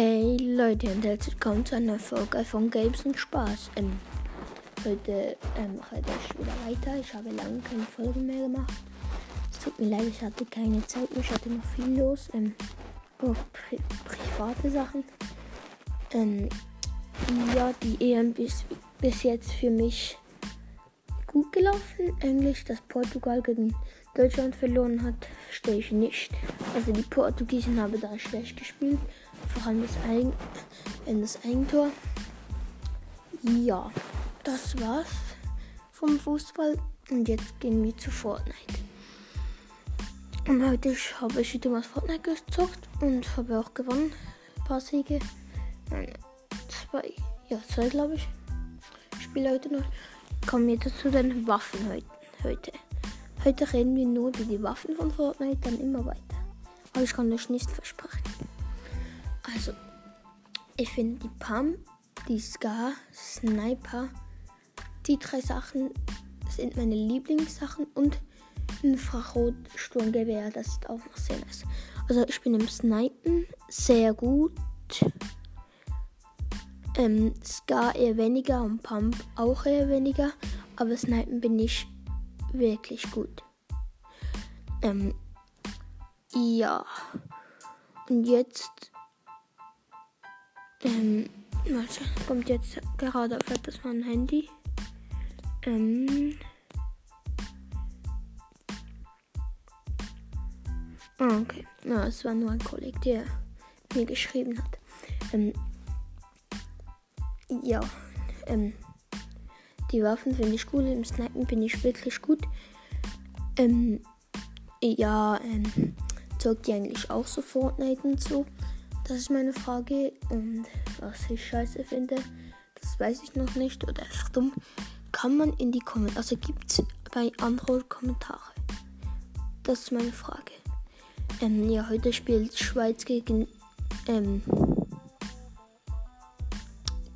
Hey Leute und herzlich willkommen zu einer Folge von Games und Spaß. Ähm, heute ähm, mache ich wieder weiter. Ich habe lange keine Folgen mehr gemacht. Es tut mir leid, ich hatte keine Zeit mehr. Ich hatte noch viel los. Ähm, auch pri private Sachen. Ähm, ja, die EM ist bis jetzt für mich gut gelaufen. Eigentlich, dass Portugal gegen Deutschland verloren hat, verstehe ich nicht. Also die Portugiesen haben da schlecht gespielt. Vor allem das, Eigen, das Eigentor. Ja, das war's vom Fußball. Und jetzt gehen wir zu Fortnite. Und heute habe ich wieder mal Fortnite gezockt und habe auch gewonnen. Ein paar Siege. Nein, zwei. Ja, zwei glaube ich. Ich spiele heute noch. Kommen wir zu den Waffen heute. Heute reden wir nur über die Waffen von Fortnite, dann immer weiter. Aber ich kann euch nicht versprechen. Also, ich finde die Pam, die Scar, Sniper, die drei Sachen sind meine Lieblingssachen und Infrarotsturmgewehr, das ist auch noch sehr nice. Also ich bin im Snipen sehr gut. Ähm, Scar eher weniger und Pump auch eher weniger. Aber Snipen bin ich wirklich gut. Ähm, ja. Und jetzt. Ähm, warte, kommt jetzt gerade auf etwas mein Handy. Ähm. Ah, okay. Ja, es war nur ein Kollege, der mir geschrieben hat. Ähm, ja. Ähm, die Waffen finde ich gut. Im Snipen bin ich wirklich gut. Ähm, ja, ähm, zockt ihr eigentlich auch so Fortnite und so? Das ist meine Frage. Und was ich scheiße finde, das weiß ich noch nicht. Oder einfach dumm. Kann man in die Kommentare, also gibt es bei anderen Kommentare? Das ist meine Frage. Ähm, ja, heute spielt Schweiz gegen, ähm,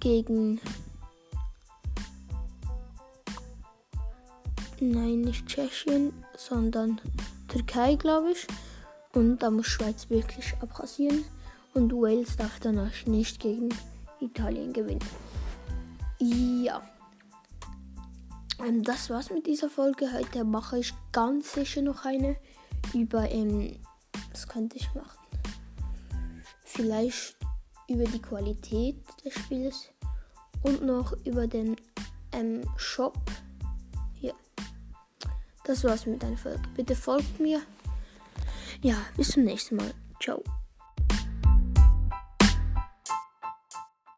gegen Nein, nicht Tschechien, sondern Türkei, glaube ich. Und da muss Schweiz wirklich abrasieren. Und Wales darf danach nicht gegen Italien gewinnen. Ja. Und ähm, das war's mit dieser Folge. Heute mache ich ganz sicher noch eine über, ähm, was könnte ich machen? Vielleicht über die Qualität des Spiels und noch über den ähm, Shop das war's mit deiner Folge. Bitte folgt mir. Ja, bis zum nächsten Mal. Ciao.